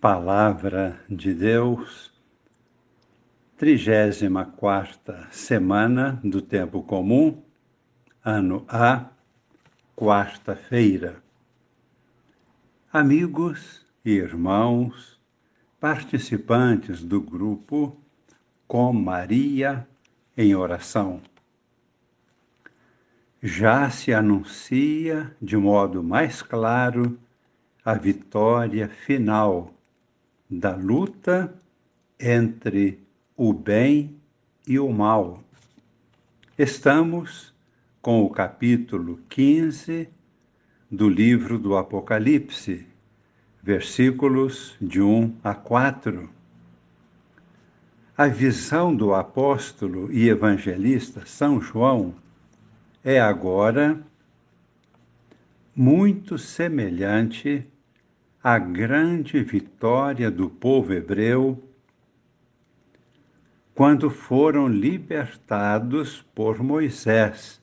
Palavra de Deus, 34 semana do Tempo Comum, ano A, quarta-feira. Amigos e irmãos, participantes do grupo Com Maria em Oração. Já se anuncia de modo mais claro a vitória final da luta entre o bem e o mal. Estamos com o capítulo 15 do livro do Apocalipse, versículos de 1 a 4. A visão do apóstolo e evangelista São João é agora muito semelhante a grande vitória do povo hebreu quando foram libertados por Moisés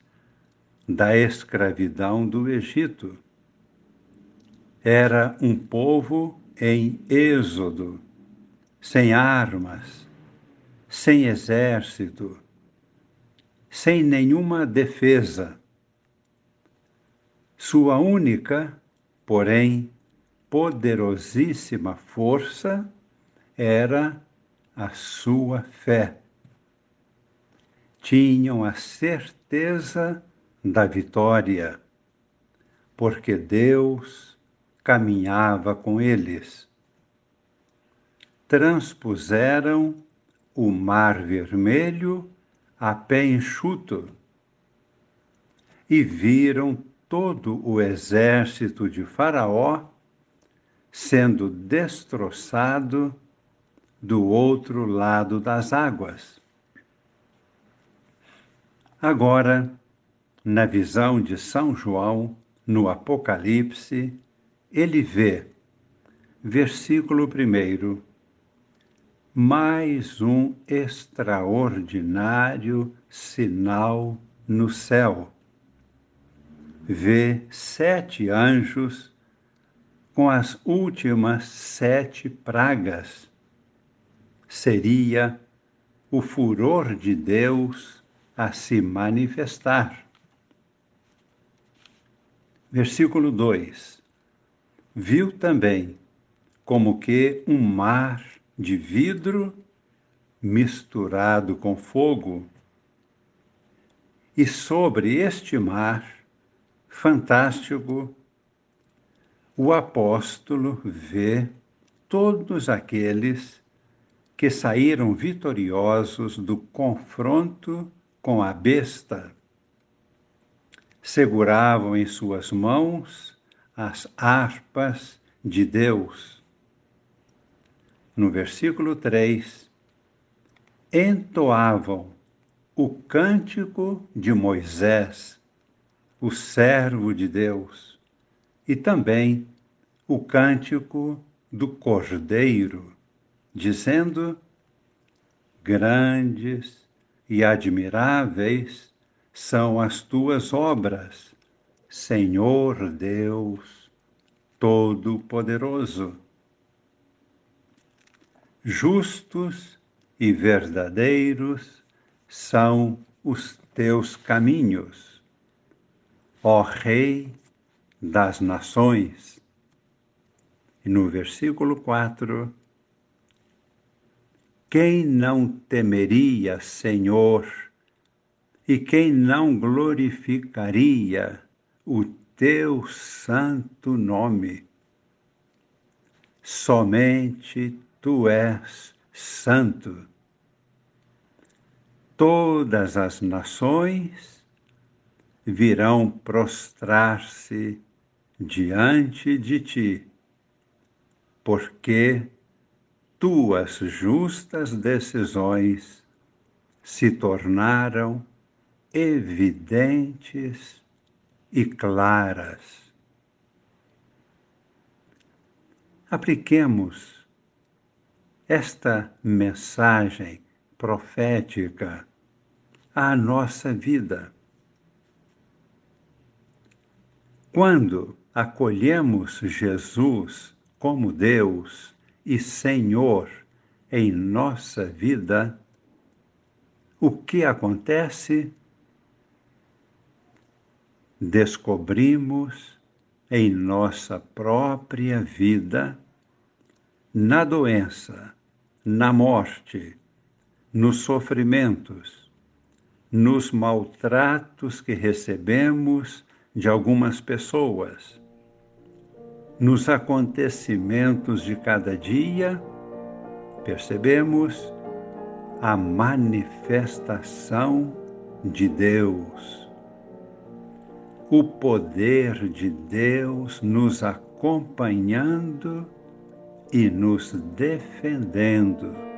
da escravidão do Egito. Era um povo em êxodo, sem armas, sem exército, sem nenhuma defesa. Sua única, porém, poderosíssima força era a sua fé. Tinham a certeza da vitória, porque Deus caminhava com eles. Transpuseram o Mar Vermelho a pé enxuto e viram todo o exército de Faraó sendo destroçado do outro lado das águas. Agora, na visão de São João, no Apocalipse, ele vê, versículo 1, mais um extraordinário sinal no céu. Vê sete anjos com as últimas sete pragas. Seria o furor de Deus a se manifestar. Versículo 2: Viu também como que um mar de vidro misturado com fogo, e sobre este mar, fantástico, o apóstolo vê todos aqueles que saíram vitoriosos do confronto com a besta. Seguravam em suas mãos as harpas de Deus. No versículo 3, entoavam o cântico de Moisés, o servo de Deus e também o cântico do Cordeiro, dizendo: Grandes e admiráveis são as tuas obras, Senhor Deus Todo-Poderoso. Justos e verdadeiros são os teus caminhos, ó Rei das nações. E no versículo 4, quem não temeria, Senhor, e quem não glorificaria o teu santo nome? Somente tu és santo. Todas as nações virão prostrar-se diante de ti, porque tuas justas decisões se tornaram evidentes e claras. Apliquemos esta mensagem profética à nossa vida. Quando acolhemos Jesus como Deus e Senhor em nossa vida, o que acontece? Descobrimos em nossa própria vida, na doença, na morte, nos sofrimentos, nos maltratos que recebemos de algumas pessoas, nos acontecimentos de cada dia, percebemos a manifestação de Deus. O poder de Deus nos acompanhando e nos defendendo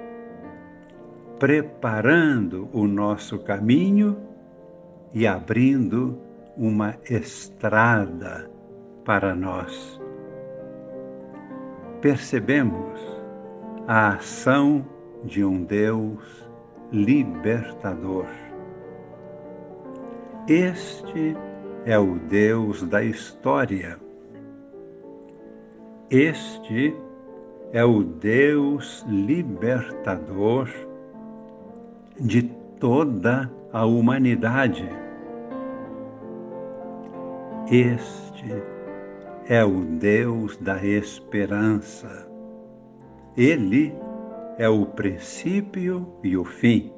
preparando o nosso caminho e abrindo uma estrada para nós. Percebemos a ação de um Deus libertador. Este é o Deus da história. Este é o Deus libertador de toda a humanidade. Este é o Deus da esperança. Ele é o princípio e o fim.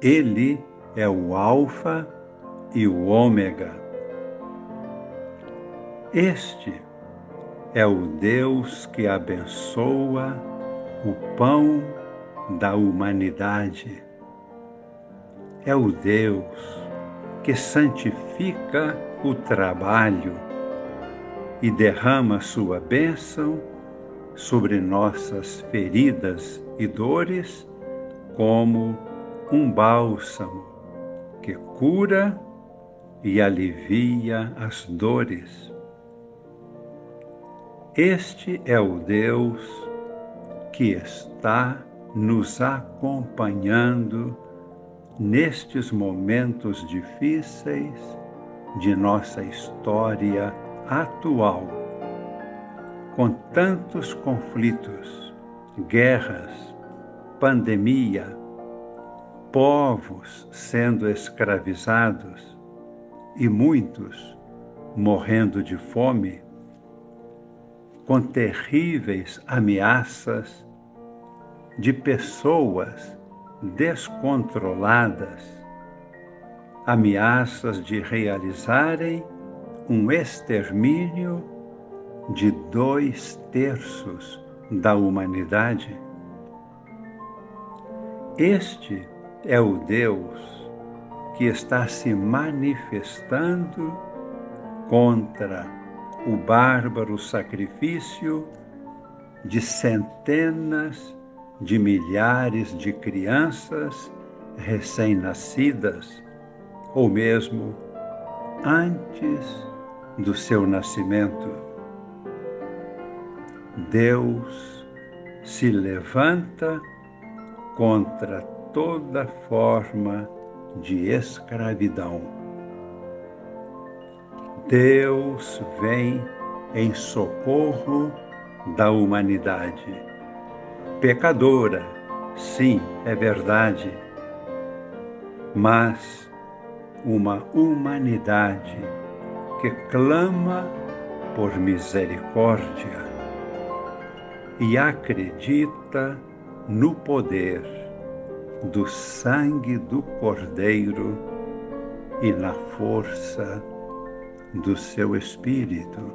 Ele é o Alfa e o Ômega. Este é o Deus que abençoa o pão da humanidade. É o Deus que santifica o trabalho e derrama sua bênção sobre nossas feridas e dores como um bálsamo que cura e alivia as dores. Este é o Deus que está nos acompanhando nestes momentos difíceis de nossa história atual, com tantos conflitos, guerras, pandemia, povos sendo escravizados e muitos morrendo de fome, com terríveis ameaças de pessoas descontroladas, ameaças de realizarem um extermínio de dois terços da humanidade. Este é o Deus que está se manifestando contra o bárbaro sacrifício de centenas de milhares de crianças recém-nascidas, ou mesmo antes do seu nascimento. Deus se levanta contra toda forma de escravidão. Deus vem em socorro da humanidade pecadora, sim, é verdade, mas uma humanidade que clama por misericórdia e acredita no poder do sangue do Cordeiro e na força do seu Espírito.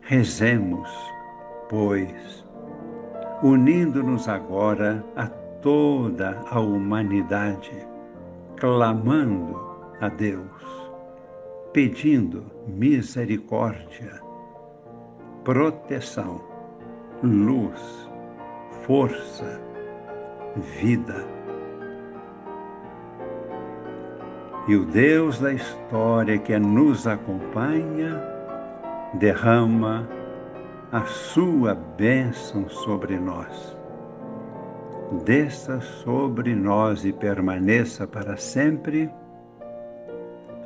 Rezemos pois, unindo-nos agora a toda a humanidade, clamando a Deus, pedindo misericórdia, proteção, luz, força, vida. E o Deus da história que nos acompanha derrama a sua bênção sobre nós. Desça sobre nós e permaneça para sempre